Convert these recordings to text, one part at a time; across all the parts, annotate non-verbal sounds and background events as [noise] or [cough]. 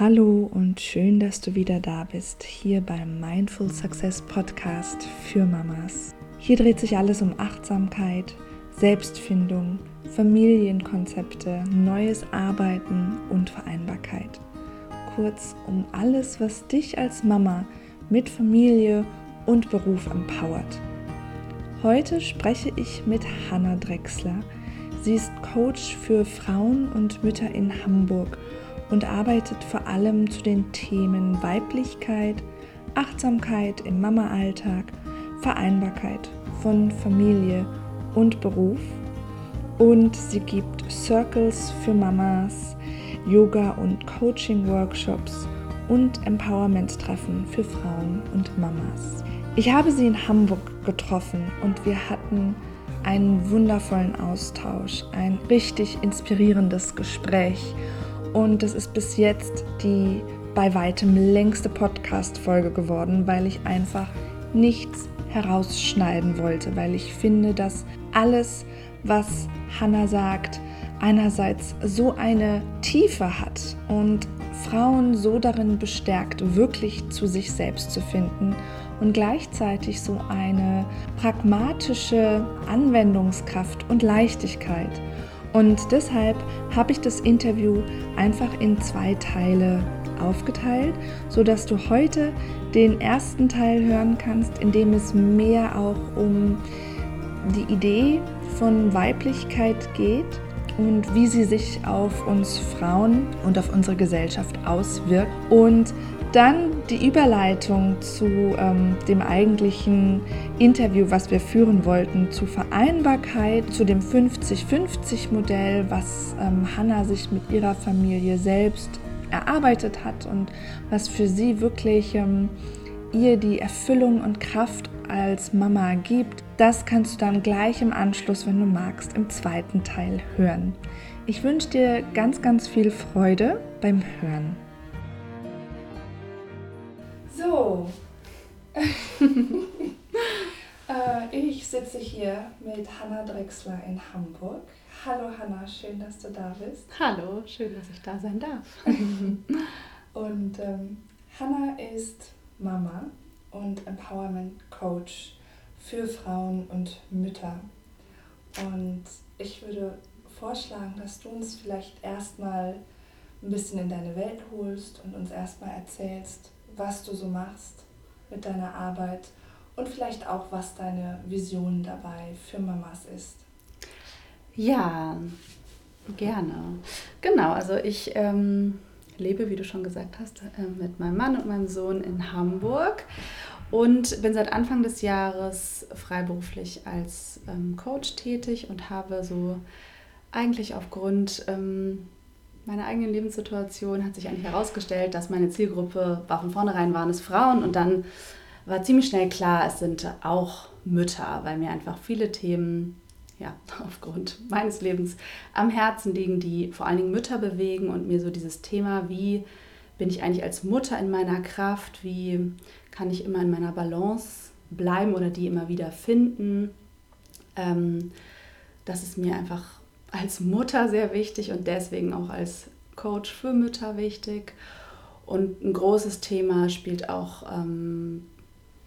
Hallo und schön, dass du wieder da bist, hier beim Mindful Success Podcast für Mamas. Hier dreht sich alles um Achtsamkeit, Selbstfindung, Familienkonzepte, neues Arbeiten und Vereinbarkeit. Kurz um alles, was dich als Mama mit Familie und Beruf empowert. Heute spreche ich mit Hanna Drechsler. Sie ist Coach für Frauen und Mütter in Hamburg und arbeitet vor allem zu den Themen Weiblichkeit, Achtsamkeit im Mama-Alltag, Vereinbarkeit von Familie und Beruf. Und sie gibt Circles für Mamas, Yoga- und Coaching-Workshops und Empowerment-Treffen für Frauen und Mamas. Ich habe sie in Hamburg getroffen und wir hatten einen wundervollen Austausch, ein richtig inspirierendes Gespräch und es ist bis jetzt die bei weitem längste Podcast-Folge geworden, weil ich einfach nichts herausschneiden wollte, weil ich finde, dass alles, was Hannah sagt, einerseits so eine Tiefe hat und Frauen so darin bestärkt, wirklich zu sich selbst zu finden und gleichzeitig so eine pragmatische Anwendungskraft und Leichtigkeit. Und deshalb habe ich das Interview einfach in zwei Teile aufgeteilt, sodass du heute den ersten Teil hören kannst, in dem es mehr auch um die Idee von Weiblichkeit geht und wie sie sich auf uns Frauen und auf unsere Gesellschaft auswirkt. Und dann die Überleitung zu ähm, dem eigentlichen Interview, was wir führen wollten, zu Vereinbarkeit, zu dem 50-50-Modell, was ähm, Hannah sich mit ihrer Familie selbst erarbeitet hat und was für sie wirklich ähm, ihr die Erfüllung und Kraft als Mama gibt. Das kannst du dann gleich im Anschluss, wenn du magst, im zweiten Teil hören. Ich wünsche dir ganz, ganz viel Freude beim Hören. So, [laughs] äh, ich sitze hier mit Hanna Drechsler in Hamburg. Hallo Hanna, schön, dass du da bist. Hallo, schön, dass ich da sein darf. [laughs] und ähm, Hanna ist Mama und Empowerment Coach für Frauen und Mütter. Und ich würde vorschlagen, dass du uns vielleicht erstmal ein bisschen in deine Welt holst und uns erstmal erzählst, was du so machst mit deiner Arbeit und vielleicht auch, was deine Vision dabei für Mamas ist. Ja, gerne. Genau, also ich ähm, lebe, wie du schon gesagt hast, äh, mit meinem Mann und meinem Sohn in Hamburg und bin seit Anfang des Jahres freiberuflich als ähm, Coach tätig und habe so eigentlich aufgrund ähm, meiner eigenen Lebenssituation hat sich eigentlich herausgestellt, dass meine Zielgruppe war von vornherein waren es Frauen und dann war ziemlich schnell klar, es sind auch Mütter, weil mir einfach viele Themen ja, [laughs] aufgrund meines Lebens am Herzen liegen, die vor allen Dingen Mütter bewegen und mir so dieses Thema, wie bin ich eigentlich als Mutter in meiner Kraft, wie kann ich immer in meiner Balance bleiben oder die immer wieder finden. Ähm, das ist mir einfach als Mutter sehr wichtig und deswegen auch als Coach für Mütter wichtig. Und ein großes Thema spielt auch ähm,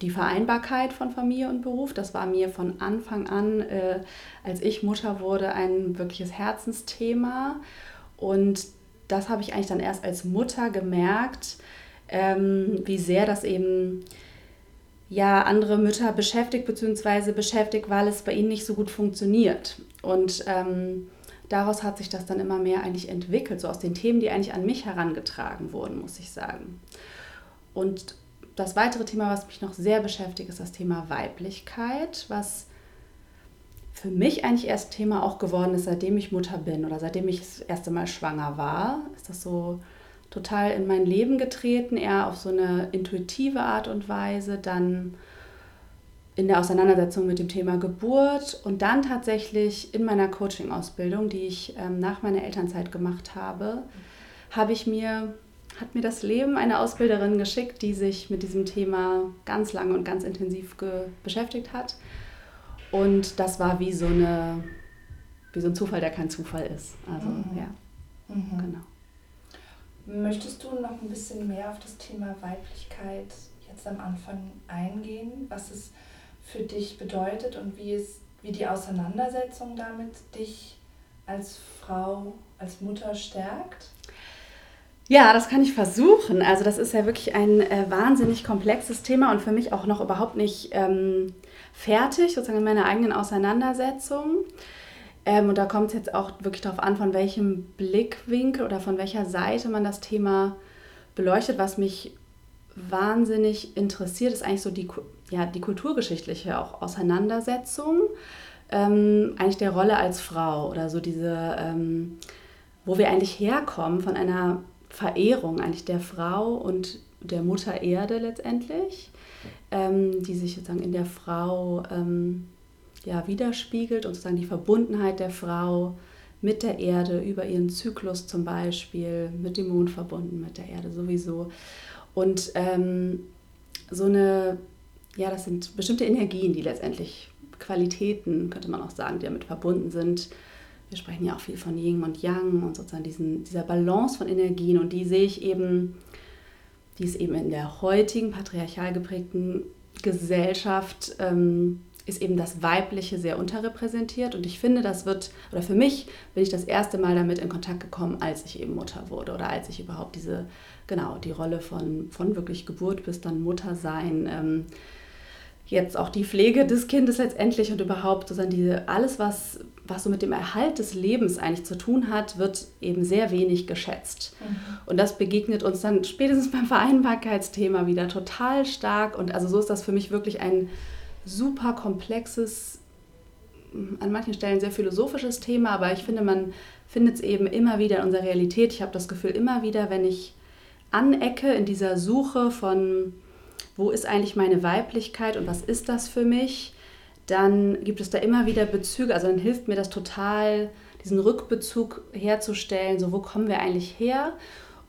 die Vereinbarkeit von Familie und Beruf. Das war mir von Anfang an, äh, als ich Mutter wurde, ein wirkliches Herzensthema. Und das habe ich eigentlich dann erst als Mutter gemerkt, ähm, wie sehr das eben ja andere Mütter beschäftigt, beziehungsweise beschäftigt, weil es bei ihnen nicht so gut funktioniert. Und ähm, daraus hat sich das dann immer mehr eigentlich entwickelt, so aus den Themen, die eigentlich an mich herangetragen wurden, muss ich sagen. Und das weitere Thema, was mich noch sehr beschäftigt, ist das Thema Weiblichkeit, was für mich eigentlich erst Thema auch geworden ist, seitdem ich Mutter bin oder seitdem ich das erste Mal schwanger war. Ist das so total in mein Leben getreten, eher auf so eine intuitive Art und Weise, dann in der Auseinandersetzung mit dem Thema Geburt und dann tatsächlich in meiner Coaching-Ausbildung, die ich ähm, nach meiner Elternzeit gemacht habe, habe ich mir, hat mir das Leben eine Ausbilderin geschickt, die sich mit diesem Thema ganz lange und ganz intensiv beschäftigt hat. Und das war wie so, eine, wie so ein Zufall, der kein Zufall ist. Also, mhm. ja, mhm. genau. Möchtest du noch ein bisschen mehr auf das Thema Weiblichkeit jetzt am Anfang eingehen, was es für dich bedeutet und wie es, wie die Auseinandersetzung damit dich als Frau, als Mutter stärkt? Ja, das kann ich versuchen. Also das ist ja wirklich ein äh, wahnsinnig komplexes Thema und für mich auch noch überhaupt nicht ähm, fertig, sozusagen in meiner eigenen Auseinandersetzung. Ähm, und da kommt es jetzt auch wirklich darauf an, von welchem Blickwinkel oder von welcher Seite man das Thema beleuchtet. Was mich wahnsinnig interessiert, ist eigentlich so die, ja, die kulturgeschichtliche auch Auseinandersetzung, ähm, eigentlich der Rolle als Frau oder so diese, ähm, wo wir eigentlich herkommen von einer Verehrung eigentlich der Frau und der Mutter Erde letztendlich, ähm, die sich sozusagen in der Frau ähm, ja, widerspiegelt und sozusagen die Verbundenheit der Frau mit der Erde über ihren Zyklus zum Beispiel, mit dem Mond verbunden, mit der Erde sowieso. Und ähm, so eine, ja, das sind bestimmte Energien, die letztendlich Qualitäten, könnte man auch sagen, die damit verbunden sind, wir sprechen ja auch viel von Yin und Yang und sozusagen diesen, dieser Balance von Energien und die sehe ich eben, die ist eben in der heutigen patriarchal geprägten Gesellschaft, ähm, ist eben das Weibliche sehr unterrepräsentiert und ich finde, das wird, oder für mich bin ich das erste Mal damit in Kontakt gekommen, als ich eben Mutter wurde oder als ich überhaupt diese, genau, die Rolle von, von wirklich Geburt bis dann Mutter sein, ähm, jetzt auch die Pflege des Kindes letztendlich und überhaupt sozusagen diese, alles, was, was so mit dem Erhalt des Lebens eigentlich zu tun hat, wird eben sehr wenig geschätzt. Mhm. Und das begegnet uns dann spätestens beim Vereinbarkeitsthema wieder total stark. Und also so ist das für mich wirklich ein super komplexes, an manchen Stellen sehr philosophisches Thema, aber ich finde, man findet es eben immer wieder in unserer Realität. Ich habe das Gefühl, immer wieder, wenn ich anecke in dieser Suche von wo ist eigentlich meine Weiblichkeit und was ist das für mich, dann gibt es da immer wieder Bezüge. Also dann hilft mir das total, diesen Rückbezug herzustellen, so wo kommen wir eigentlich her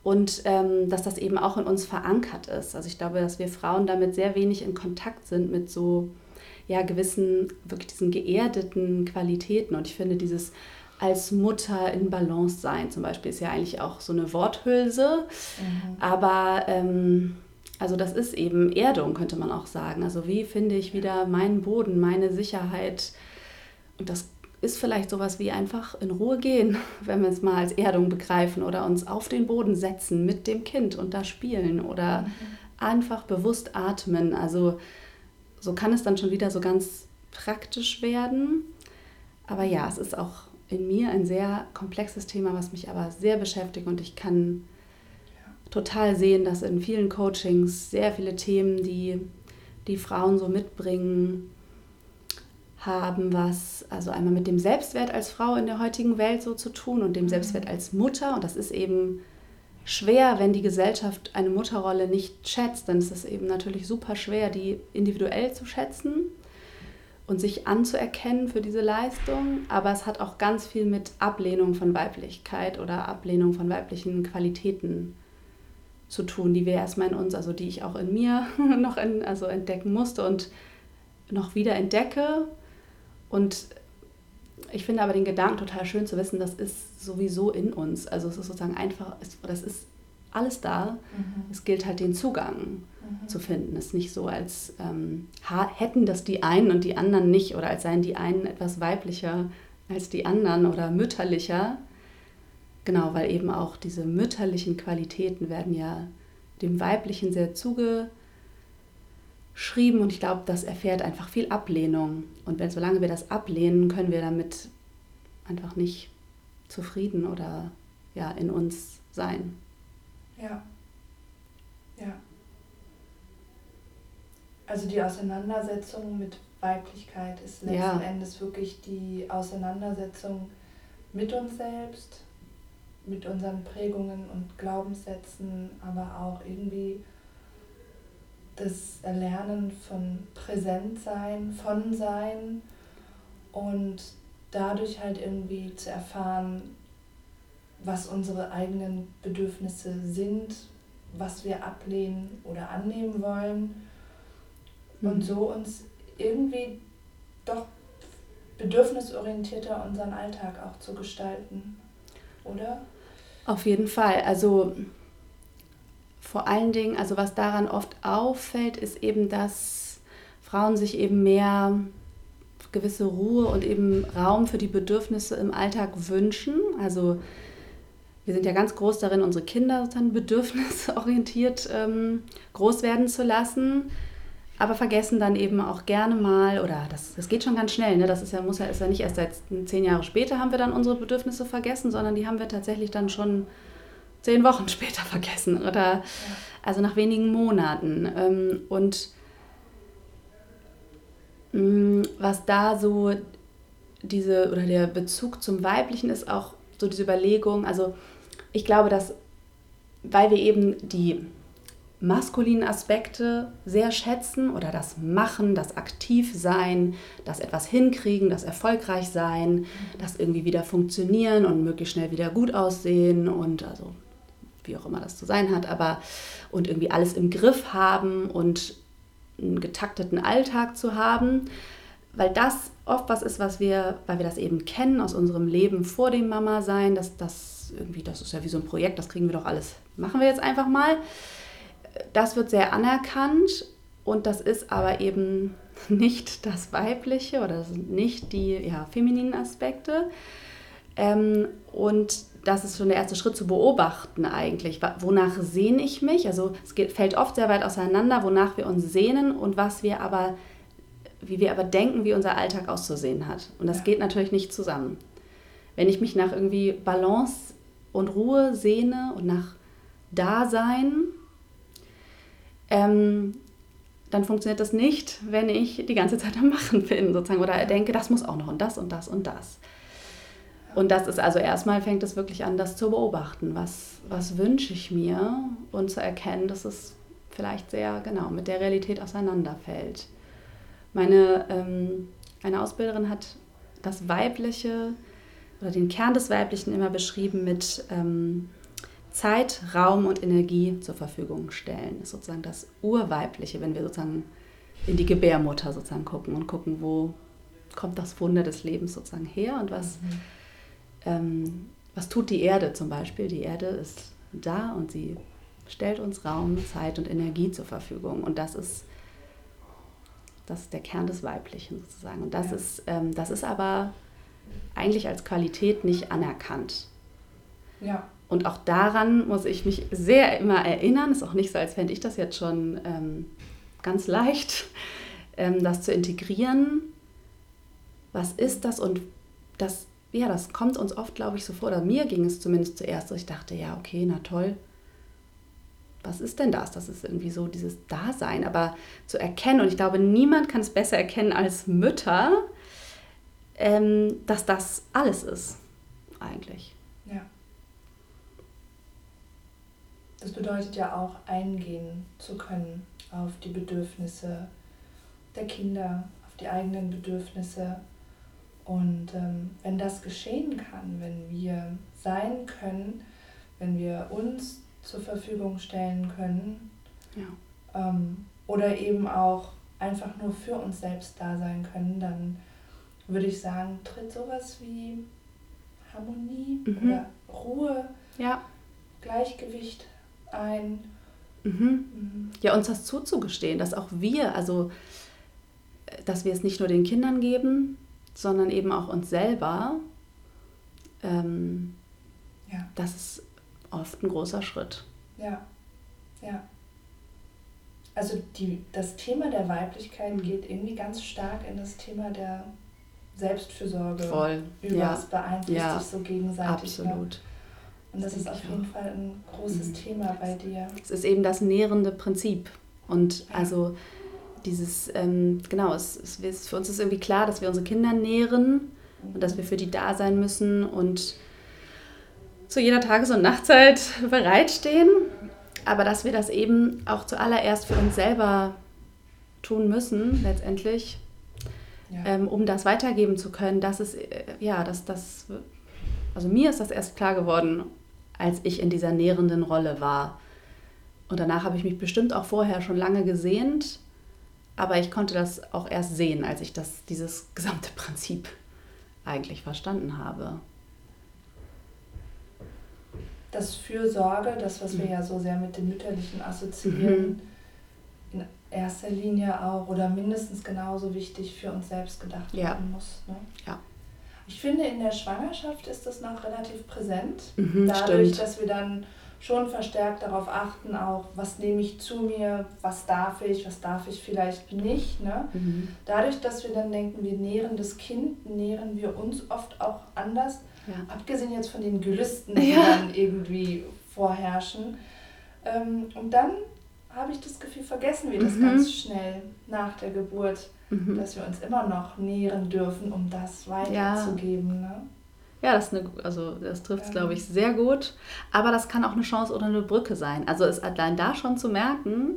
und ähm, dass das eben auch in uns verankert ist. Also ich glaube, dass wir Frauen damit sehr wenig in Kontakt sind mit so ja, gewissen, wirklich diesen geerdeten Qualitäten. Und ich finde dieses als Mutter in Balance sein zum Beispiel ist ja eigentlich auch so eine Worthülse. Mhm. Aber ähm, also das ist eben Erdung, könnte man auch sagen. Also wie finde ich wieder meinen Boden, meine Sicherheit? Und das ist vielleicht sowas wie einfach in Ruhe gehen, [laughs] wenn wir es mal als Erdung begreifen oder uns auf den Boden setzen mit dem Kind und da spielen oder mhm. einfach bewusst atmen. Also so kann es dann schon wieder so ganz praktisch werden. Aber ja, es ist auch in mir ein sehr komplexes Thema, was mich aber sehr beschäftigt und ich kann total sehen, dass in vielen Coachings sehr viele Themen, die die Frauen so mitbringen, haben was, also einmal mit dem Selbstwert als Frau in der heutigen Welt so zu tun und dem Selbstwert als Mutter. Und das ist eben schwer, wenn die Gesellschaft eine Mutterrolle nicht schätzt, dann ist es eben natürlich super schwer, die individuell zu schätzen und sich anzuerkennen für diese Leistung. Aber es hat auch ganz viel mit Ablehnung von Weiblichkeit oder Ablehnung von weiblichen Qualitäten zu tun, die wir erstmal in uns, also die ich auch in mir [laughs] noch in, also entdecken musste und noch wieder entdecke. Und ich finde aber den Gedanken total schön zu wissen, das ist sowieso in uns. Also es ist sozusagen einfach, das ist alles da. Mhm. Es gilt halt den Zugang mhm. zu finden. Es ist nicht so, als ähm, hätten das die einen und die anderen nicht oder als seien die einen etwas weiblicher als die anderen oder mütterlicher, Genau, weil eben auch diese mütterlichen Qualitäten werden ja dem Weiblichen sehr zugeschrieben und ich glaube, das erfährt einfach viel Ablehnung. Und wenn solange wir das ablehnen, können wir damit einfach nicht zufrieden oder ja in uns sein. Ja. Ja. Also die Auseinandersetzung mit Weiblichkeit ist letzten ja. Endes wirklich die Auseinandersetzung mit uns selbst, mit unseren Prägungen und Glaubenssätzen, aber auch irgendwie das Erlernen von Präsentsein, von Sein und dadurch halt irgendwie zu erfahren, was unsere eigenen Bedürfnisse sind, was wir ablehnen oder annehmen wollen mhm. und so uns irgendwie doch bedürfnisorientierter unseren Alltag auch zu gestalten, oder? Auf jeden Fall. Also vor allen Dingen, also was daran oft auffällt, ist eben, dass Frauen sich eben mehr gewisse Ruhe und eben Raum für die Bedürfnisse im Alltag wünschen. Also wir sind ja ganz groß darin, unsere Kinder dann bedürfnisorientiert ähm, groß werden zu lassen, aber vergessen dann eben auch gerne mal, oder das, das geht schon ganz schnell, ne? das ist ja, muss ja, ist ja nicht erst seit zehn Jahre später haben wir dann unsere Bedürfnisse vergessen, sondern die haben wir tatsächlich dann schon zehn Wochen [laughs] später vergessen oder ja. also nach wenigen Monaten. Ähm, und mm, was da so diese oder der Bezug zum Weiblichen ist auch so diese Überlegung, also ich glaube, dass weil wir eben die maskulinen Aspekte sehr schätzen oder das Machen, das Aktivsein, das etwas hinkriegen, das erfolgreich sein, das irgendwie wieder funktionieren und möglichst schnell wieder gut aussehen und also wie auch immer das zu sein hat, aber und irgendwie alles im Griff haben und einen getakteten Alltag zu haben, weil das oft was ist, was wir, weil wir das eben kennen aus unserem Leben vor dem Mama-Sein, dass das irgendwie, das ist ja wie so ein Projekt, das kriegen wir doch alles, machen wir jetzt einfach mal. Das wird sehr anerkannt und das ist aber eben [laughs] nicht das Weibliche oder das sind nicht die ja, femininen Aspekte. Ähm, und das ist schon der erste Schritt zu beobachten eigentlich. Wonach sehne ich mich? Also es geht, fällt oft sehr weit auseinander, wonach wir uns sehnen und was wir aber, wie wir aber denken, wie unser Alltag auszusehen hat. Und das ja. geht natürlich nicht zusammen. Wenn ich mich nach irgendwie Balance und Ruhe sehne und nach Dasein, ähm, dann funktioniert das nicht, wenn ich die ganze Zeit am Machen bin, sozusagen, oder denke, das muss auch noch und das und das und das. Und das ist also erstmal fängt es wirklich an, das zu beobachten. Was, was wünsche ich mir und zu erkennen, dass es vielleicht sehr genau mit der Realität auseinanderfällt. Meine ähm, eine Ausbilderin hat das Weibliche oder den Kern des Weiblichen immer beschrieben mit ähm, Zeit, Raum und Energie zur Verfügung stellen. Das ist sozusagen das Urweibliche, wenn wir sozusagen in die Gebärmutter sozusagen gucken und gucken, wo kommt das Wunder des Lebens sozusagen her und was. Mhm ähm, was tut die Erde zum Beispiel? Die Erde ist da und sie stellt uns Raum, Zeit und Energie zur Verfügung. Und das ist, das ist der Kern des Weiblichen sozusagen. Und das, ja. ist, ähm, das ist aber eigentlich als Qualität nicht anerkannt. Ja. Und auch daran muss ich mich sehr immer erinnern. Ist auch nicht so, als fände ich das jetzt schon ähm, ganz leicht, [laughs] ähm, das zu integrieren. Was ist das und das ja, das kommt uns oft, glaube ich, so vor, oder mir ging es zumindest zuerst so, ich dachte, ja, okay, na toll, was ist denn das? Das ist irgendwie so dieses Dasein, aber zu erkennen, und ich glaube, niemand kann es besser erkennen als Mütter, ähm, dass das alles ist, eigentlich. Ja. Das bedeutet ja auch, eingehen zu können auf die Bedürfnisse der Kinder, auf die eigenen Bedürfnisse und ähm, wenn das geschehen kann, wenn wir sein können, wenn wir uns zur Verfügung stellen können ja. ähm, oder eben auch einfach nur für uns selbst da sein können, dann würde ich sagen, tritt sowas wie Harmonie mhm. oder Ruhe, ja. Gleichgewicht ein. Mhm. Mhm. Ja, uns das zuzugestehen, dass auch wir, also dass wir es nicht nur den Kindern geben, sondern eben auch uns selber, ähm, ja. das ist oft ein großer Schritt. Ja, ja. Also die, das Thema der Weiblichkeit mhm. geht irgendwie ganz stark in das Thema der Selbstfürsorge. Voll. Über ja. es beeinflusst ja. sich so gegenseitig. Ne? Absolut. Ne? Und das, das ist auf jeden auch. Fall ein großes mhm. Thema bei dir. Es ist eben das nährende Prinzip. Und ja. also dieses, ähm, genau, es, es, für uns ist irgendwie klar, dass wir unsere Kinder nähren und dass wir für die da sein müssen und zu jeder Tages- und Nachtzeit [laughs] bereitstehen, aber dass wir das eben auch zuallererst für uns selber tun müssen, letztendlich, ja. ähm, um das weitergeben zu können. Das ist, äh, ja, das, das, also mir ist das erst klar geworden, als ich in dieser nährenden Rolle war. Und danach habe ich mich bestimmt auch vorher schon lange gesehnt, aber ich konnte das auch erst sehen, als ich das, dieses [laughs] gesamte Prinzip eigentlich verstanden habe. dass Fürsorge, das, was wir mhm. ja so sehr mit dem Mütterlichen assoziieren, mhm. in erster Linie auch oder mindestens genauso wichtig für uns selbst gedacht ja. werden muss. Ne? Ja. Ich finde, in der Schwangerschaft ist das noch relativ präsent. Mhm, dadurch, stimmt. dass wir dann schon verstärkt darauf achten, auch was nehme ich zu mir, was darf ich, was darf ich vielleicht nicht. Ne? Mhm. Dadurch, dass wir dann denken, wir nähren das Kind, nähren wir uns oft auch anders. Ja. Abgesehen jetzt von den Gelüsten, die ja. dann irgendwie vorherrschen. Ähm, und dann habe ich das Gefühl, vergessen wir das mhm. ganz schnell nach der Geburt, mhm. dass wir uns immer noch nähren dürfen, um das weiterzugeben. Ja. Ne? Ja, das, eine, also das trifft es, glaube ich, sehr gut. Aber das kann auch eine Chance oder eine Brücke sein. Also es allein da schon zu merken,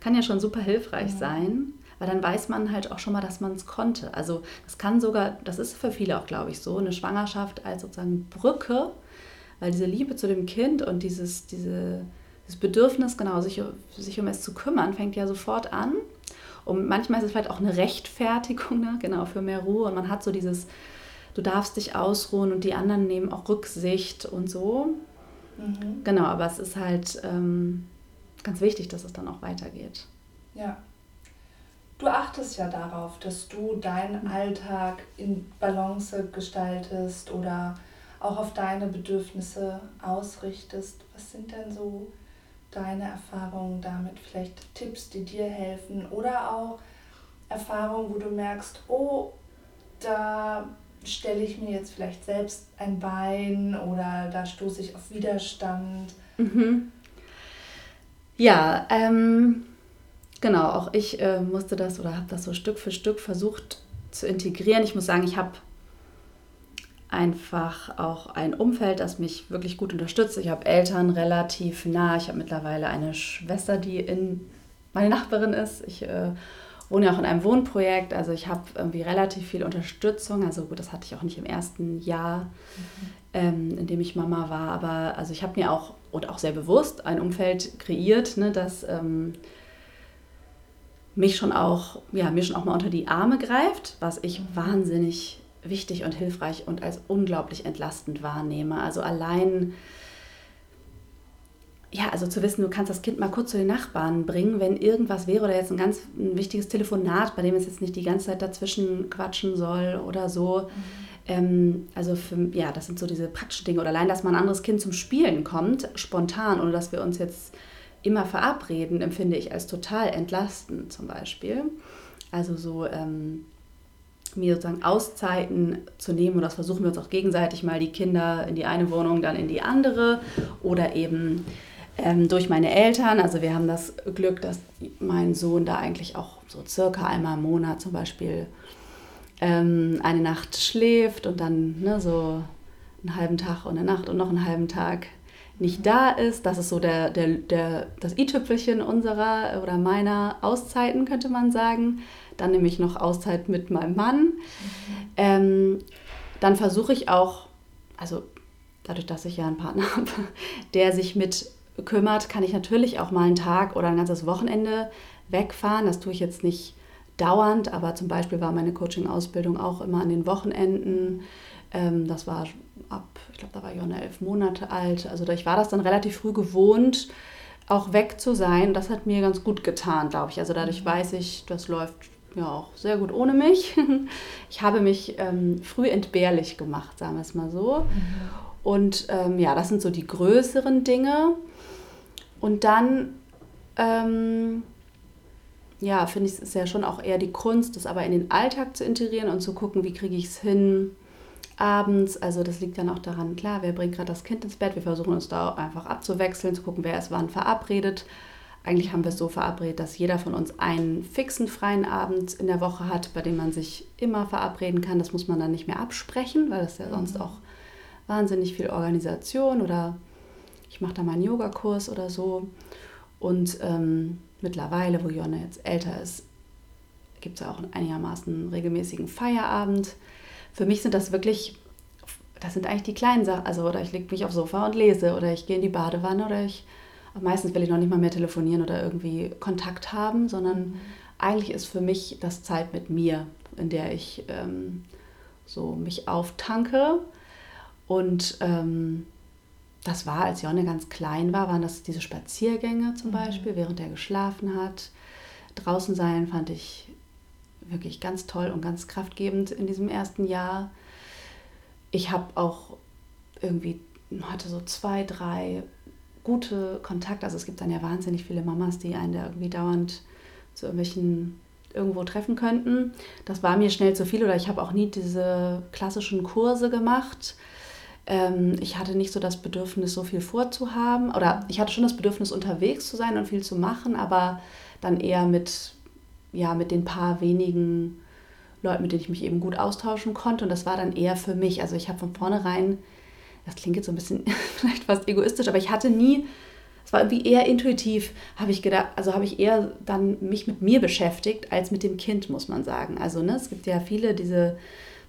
kann ja schon super hilfreich ja. sein, weil dann weiß man halt auch schon mal, dass man es konnte. Also das kann sogar, das ist für viele auch, glaube ich, so, eine Schwangerschaft als sozusagen Brücke, weil diese Liebe zu dem Kind und dieses, diese, dieses Bedürfnis, genau, sich, sich um es zu kümmern, fängt ja sofort an. Und manchmal ist es vielleicht auch eine Rechtfertigung, ne? genau, für mehr Ruhe. Und man hat so dieses du darfst dich ausruhen und die anderen nehmen auch Rücksicht und so. Mhm. Genau, aber es ist halt ähm, ganz wichtig, dass es dann auch weitergeht. Ja. Du achtest ja darauf, dass du deinen Alltag in Balance gestaltest oder auch auf deine Bedürfnisse ausrichtest. Was sind denn so deine Erfahrungen damit? Vielleicht Tipps, die dir helfen oder auch Erfahrungen, wo du merkst, oh, da stelle ich mir jetzt vielleicht selbst ein Bein oder da stoße ich auf Widerstand? Mhm. Ja, ähm, genau, auch ich äh, musste das oder habe das so Stück für Stück versucht zu integrieren. Ich muss sagen, ich habe einfach auch ein Umfeld, das mich wirklich gut unterstützt. Ich habe Eltern relativ nah. Ich habe mittlerweile eine Schwester, die in meine Nachbarin ist. Ich äh, wohne ja auch in einem Wohnprojekt, also ich habe irgendwie relativ viel Unterstützung. Also gut, das hatte ich auch nicht im ersten Jahr, mhm. ähm, in dem ich Mama war, aber also ich habe mir auch und auch sehr bewusst ein Umfeld kreiert, ne, das ähm, mich schon auch, ja, mir schon auch mal unter die Arme greift, was ich mhm. wahnsinnig wichtig und hilfreich und als unglaublich entlastend wahrnehme. Also allein ja, also zu wissen, du kannst das Kind mal kurz zu den Nachbarn bringen, wenn irgendwas wäre oder jetzt ein ganz ein wichtiges Telefonat, bei dem es jetzt nicht die ganze Zeit dazwischen quatschen soll oder so. Mhm. Ähm, also für, ja, das sind so diese praktischen Dinge. Oder allein, dass mal ein anderes Kind zum Spielen kommt, spontan, ohne dass wir uns jetzt immer verabreden, empfinde ich als total entlastend zum Beispiel. Also so ähm, mir sozusagen Auszeiten zu nehmen und das versuchen wir uns auch gegenseitig mal die Kinder in die eine Wohnung, dann in die andere oder eben ähm, durch meine Eltern. Also wir haben das Glück, dass mein Sohn da eigentlich auch so circa einmal im Monat zum Beispiel ähm, eine Nacht schläft und dann ne, so einen halben Tag und eine Nacht und noch einen halben Tag nicht da ist. Das ist so der, der, der, das i-Tüpfelchen unserer oder meiner Auszeiten, könnte man sagen. Dann nehme ich noch Auszeit mit meinem Mann. Mhm. Ähm, dann versuche ich auch, also dadurch, dass ich ja einen Partner [laughs] habe, der sich mit kümmert, kann ich natürlich auch mal einen Tag oder ein ganzes Wochenende wegfahren. Das tue ich jetzt nicht dauernd, aber zum Beispiel war meine Coaching-Ausbildung auch immer an den Wochenenden. Ähm, das war ab, ich glaube, da war ich auch eine elf Monate alt. Also ich war das dann relativ früh gewohnt, auch weg zu sein. Das hat mir ganz gut getan, glaube ich. Also dadurch mhm. weiß ich, das läuft ja auch sehr gut ohne mich. [laughs] Ich habe mich ähm, früh entbehrlich gemacht, sagen wir es mal so. Mhm. Und ähm, ja, das sind so die größeren Dinge. Und dann, ähm, ja, finde ich es ja schon auch eher die Kunst, das aber in den Alltag zu integrieren und zu gucken, wie kriege ich es hin abends. Also das liegt dann auch daran, klar, wer bringt gerade das Kind ins Bett. Wir versuchen uns da einfach abzuwechseln, zu gucken, wer ist wann verabredet. Eigentlich haben wir es so verabredet, dass jeder von uns einen fixen freien Abend in der Woche hat, bei dem man sich immer verabreden kann. Das muss man dann nicht mehr absprechen, weil das ja sonst mhm. auch wahnsinnig viel Organisation oder ich mache da mal einen Yogakurs oder so. Und ähm, mittlerweile, wo Jonne jetzt älter ist, gibt es auch einen einigermaßen regelmäßigen Feierabend. Für mich sind das wirklich, das sind eigentlich die kleinen Sachen. Also, oder ich lege mich aufs Sofa und lese, oder ich gehe in die Badewanne, oder ich, meistens will ich noch nicht mal mehr telefonieren oder irgendwie Kontakt haben, sondern eigentlich ist für mich das Zeit mit mir, in der ich ähm, so mich auftanke und ähm, das war, als Jonne ganz klein war, waren das diese Spaziergänge zum mhm. Beispiel, während er geschlafen hat. Draußen sein fand ich wirklich ganz toll und ganz kraftgebend in diesem ersten Jahr. Ich habe auch irgendwie, hatte so zwei, drei gute Kontakte. Also es gibt dann ja wahnsinnig viele Mamas, die einen da irgendwie dauernd zu irgendwelchen irgendwo treffen könnten. Das war mir schnell zu viel oder ich habe auch nie diese klassischen Kurse gemacht. Ähm, ich hatte nicht so das Bedürfnis, so viel vorzuhaben oder ich hatte schon das Bedürfnis, unterwegs zu sein und viel zu machen, aber dann eher mit, ja, mit den paar wenigen Leuten, mit denen ich mich eben gut austauschen konnte und das war dann eher für mich. Also ich habe von vornherein, das klingt jetzt so ein bisschen [laughs] vielleicht fast egoistisch, aber ich hatte nie es war irgendwie eher intuitiv, habe ich gedacht, also habe ich eher dann mich mit mir beschäftigt als mit dem Kind, muss man sagen. Also ne, es gibt ja viele diese,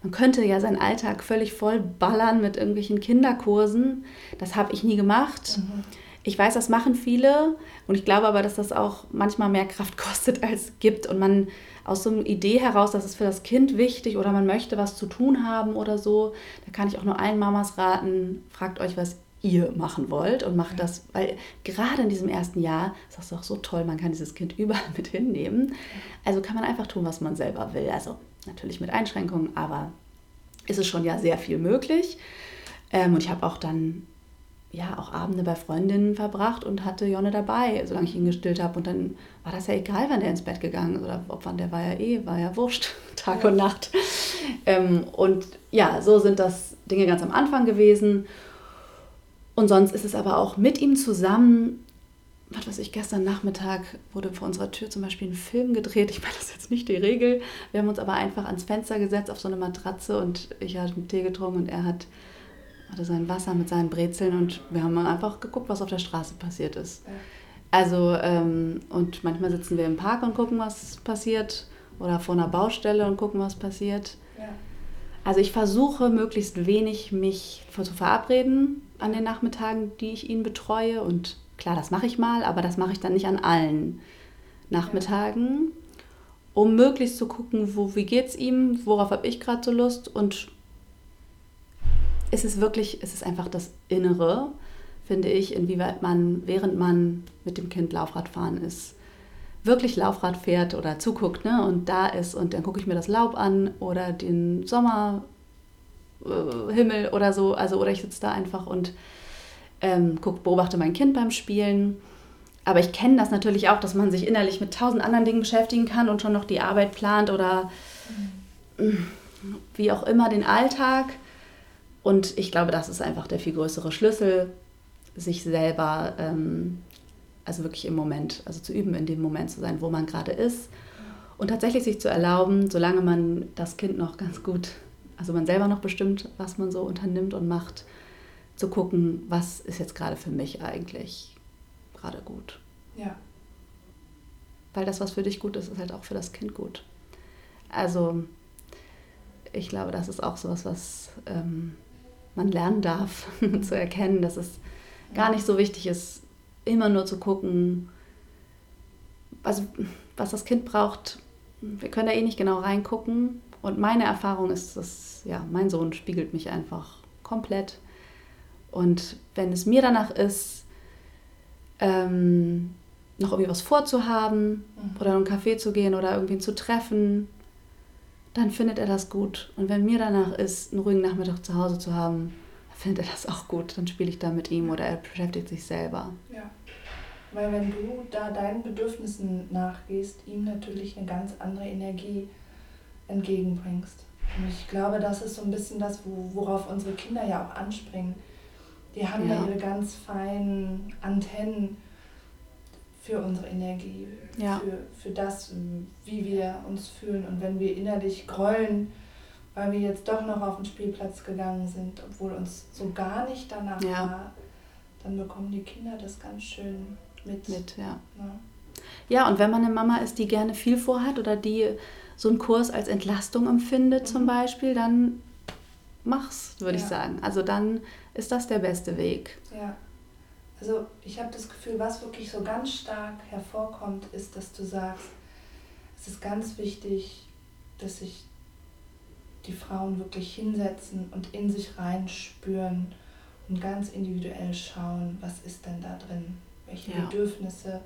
man könnte ja seinen Alltag völlig voll ballern mit irgendwelchen Kinderkursen. Das habe ich nie gemacht. Mhm. Ich weiß, das machen viele und ich glaube aber, dass das auch manchmal mehr Kraft [laughs] kostet als gibt und man aus so einer Idee heraus, dass es für das Kind wichtig oder man möchte was zu tun haben oder so, da kann ich auch nur allen Mamas raten, fragt euch, was ihr machen wollt und macht das, weil gerade in diesem ersten Jahr ist das doch so toll, man kann dieses Kind [laughs] überall mit hinnehmen. Also kann man einfach tun, was man selber will. Also natürlich mit Einschränkungen, aber ist es schon ja sehr viel möglich. Ähm, und ich habe auch dann ja auch Abende bei Freundinnen verbracht und hatte Jonne dabei, solange ich ihn gestillt habe. Und dann war das ja egal, wann der ins Bett gegangen ist oder ob wann der war ja eh, war ja wurscht, [laughs] Tag ja. und Nacht. Ähm, und ja, so sind das Dinge ganz am Anfang gewesen. Und sonst ist es aber auch mit ihm zusammen, was weiß ich, gestern Nachmittag wurde vor unserer Tür zum Beispiel ein Film gedreht. Ich meine, das ist jetzt nicht die Regel. Wir haben uns aber einfach ans Fenster gesetzt auf so eine Matratze und ich hatte einen Tee getrunken und er hat, hatte sein Wasser mit seinen Brezeln und wir haben einfach geguckt, was auf der Straße passiert ist. Also, ähm, und manchmal sitzen wir im Park und gucken, was passiert oder vor einer Baustelle und gucken, was passiert. Ja. Also ich versuche möglichst wenig mich zu verabreden an den Nachmittagen, die ich ihn betreue. Und klar, das mache ich mal, aber das mache ich dann nicht an allen Nachmittagen, um möglichst zu gucken, wo, wie geht es ihm, worauf habe ich gerade so Lust. Und es ist wirklich, es ist einfach das Innere, finde ich, inwieweit man, während man mit dem Kind Laufrad fahren ist, wirklich Laufrad fährt oder zuguckt ne, und da ist und dann gucke ich mir das Laub an oder den Sommerhimmel äh, oder so. Also, oder ich sitze da einfach und ähm, guck, beobachte mein Kind beim Spielen. Aber ich kenne das natürlich auch, dass man sich innerlich mit tausend anderen Dingen beschäftigen kann und schon noch die Arbeit plant oder mhm. wie auch immer den Alltag. Und ich glaube, das ist einfach der viel größere Schlüssel, sich selber ähm, also wirklich im Moment, also zu üben, in dem Moment zu sein, wo man gerade ist. Und tatsächlich sich zu erlauben, solange man das Kind noch ganz gut, also man selber noch bestimmt, was man so unternimmt und macht, zu gucken, was ist jetzt gerade für mich eigentlich gerade gut. Ja. Weil das, was für dich gut ist, ist halt auch für das Kind gut. Also ich glaube, das ist auch so was, ähm, man lernen darf, [laughs] zu erkennen, dass es gar nicht so wichtig ist, immer nur zu gucken, was, was das Kind braucht. Wir können da eh nicht genau reingucken. Und meine Erfahrung ist, dass ja, mein Sohn spiegelt mich einfach komplett. Und wenn es mir danach ist, ähm, noch irgendwie was vorzuhaben mhm. oder in einen Café zu gehen oder irgendwen zu treffen, dann findet er das gut. Und wenn mir danach ist, einen ruhigen Nachmittag zu Hause zu haben, findet er das auch gut. Dann spiele ich da mit ihm oder er beschäftigt sich selber. Ja. Weil wenn du da deinen Bedürfnissen nachgehst, ihm natürlich eine ganz andere Energie entgegenbringst. Und ich glaube, das ist so ein bisschen das, worauf unsere Kinder ja auch anspringen. Die haben ja, ja ihre ganz feinen Antennen für unsere Energie, ja. für, für das, wie wir uns fühlen. Und wenn wir innerlich grollen, weil wir jetzt doch noch auf den Spielplatz gegangen sind, obwohl uns so gar nicht danach ja. war, dann bekommen die Kinder das ganz schön mit. Mit, ja. ja. Ja, und wenn man eine Mama ist, die gerne viel vorhat oder die so einen Kurs als Entlastung empfindet mhm. zum Beispiel, dann mach's, würde ja. ich sagen. Also dann ist das der beste Weg. Ja. Also ich habe das Gefühl, was wirklich so ganz stark hervorkommt, ist, dass du sagst, es ist ganz wichtig, dass sich die Frauen wirklich hinsetzen und in sich reinspüren und ganz individuell schauen, was ist denn da drin, welche ja. Bedürfnisse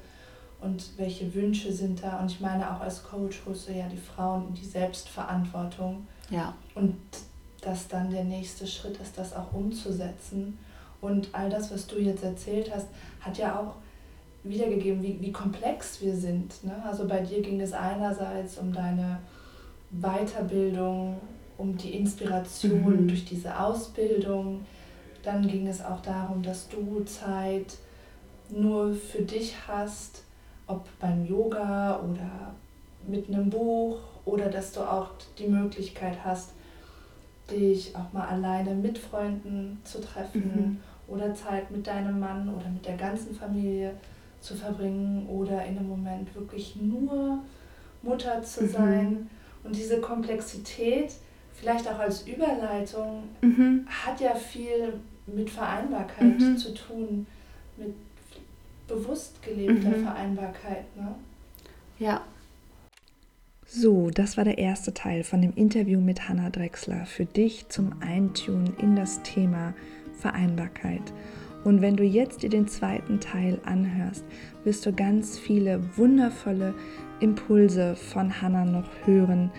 und welche Wünsche sind da. Und ich meine, auch als Coach holst du ja die Frauen in die Selbstverantwortung. Ja. Und dass dann der nächste Schritt ist, das auch umzusetzen. Und all das, was du jetzt erzählt hast, hat ja auch wiedergegeben, wie, wie komplex wir sind. Ne? Also bei dir ging es einerseits um deine Weiterbildung, um die Inspiration mhm. durch diese Ausbildung. Dann ging es auch darum, dass du Zeit nur für dich hast, ob beim Yoga oder mit einem Buch oder dass du auch die Möglichkeit hast, dich auch mal alleine mit Freunden zu treffen mhm. oder Zeit mit deinem Mann oder mit der ganzen Familie zu verbringen oder in einem Moment wirklich nur Mutter zu mhm. sein. Und diese Komplexität, vielleicht auch als Überleitung, mhm. hat ja viel mit Vereinbarkeit mhm. zu tun, mit bewusst gelebter mhm. Vereinbarkeit. Ne? Ja. So, das war der erste Teil von dem Interview mit Hanna Drexler für dich zum Eintun in das Thema Vereinbarkeit. Und wenn du jetzt dir den zweiten Teil anhörst, wirst du ganz viele wundervolle Impulse von Hannah noch hören,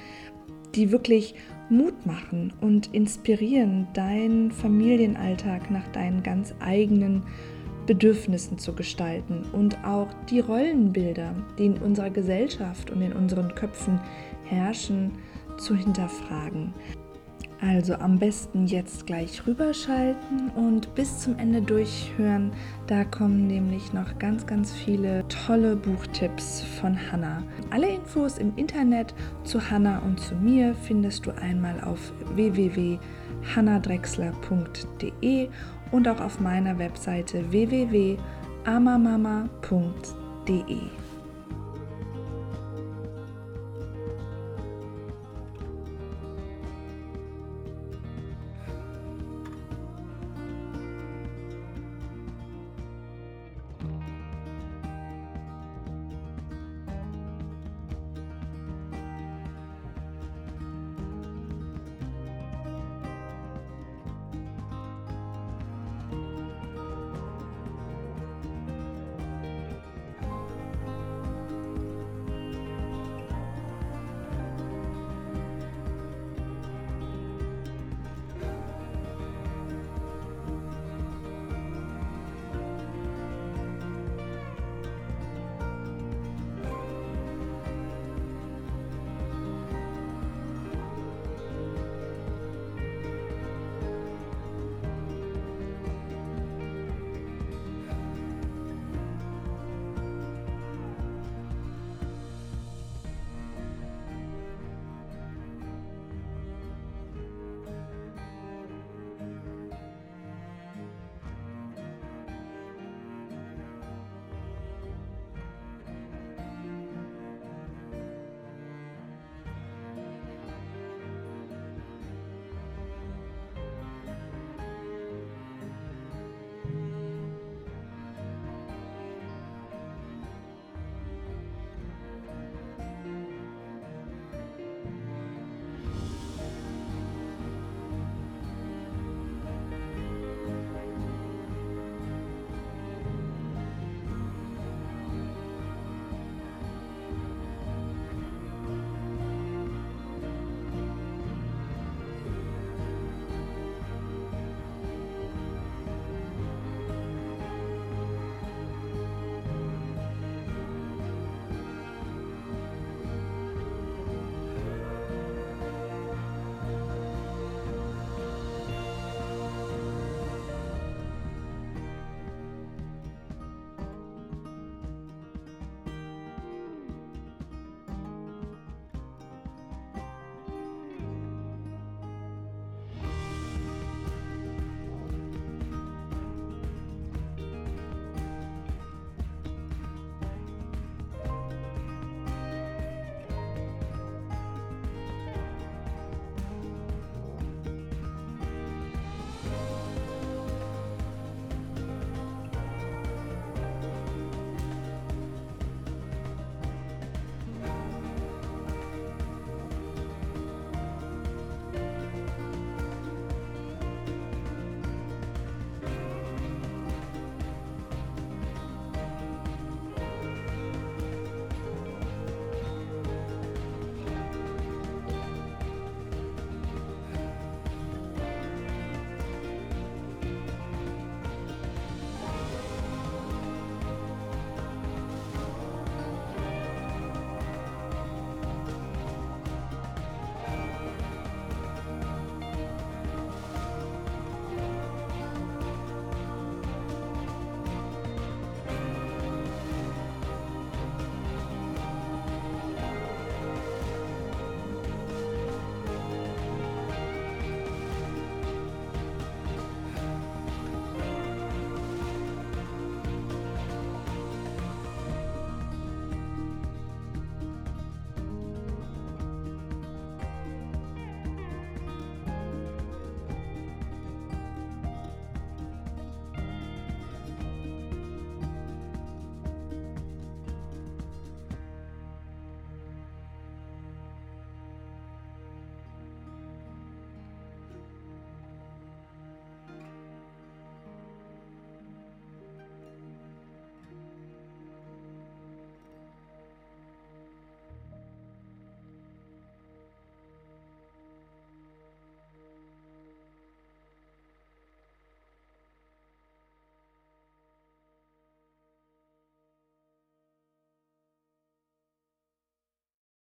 die wirklich Mut machen und inspirieren, deinen Familienalltag nach deinen ganz eigenen Bedürfnissen zu gestalten und auch die Rollenbilder, die in unserer Gesellschaft und in unseren Köpfen herrschen, zu hinterfragen. Also am besten jetzt gleich rüberschalten und bis zum Ende durchhören. Da kommen nämlich noch ganz, ganz viele tolle Buchtipps von Hanna. Alle Infos im Internet zu Hanna und zu mir findest du einmal auf www.hannadrexler.de und auch auf meiner Webseite www.amamama.de.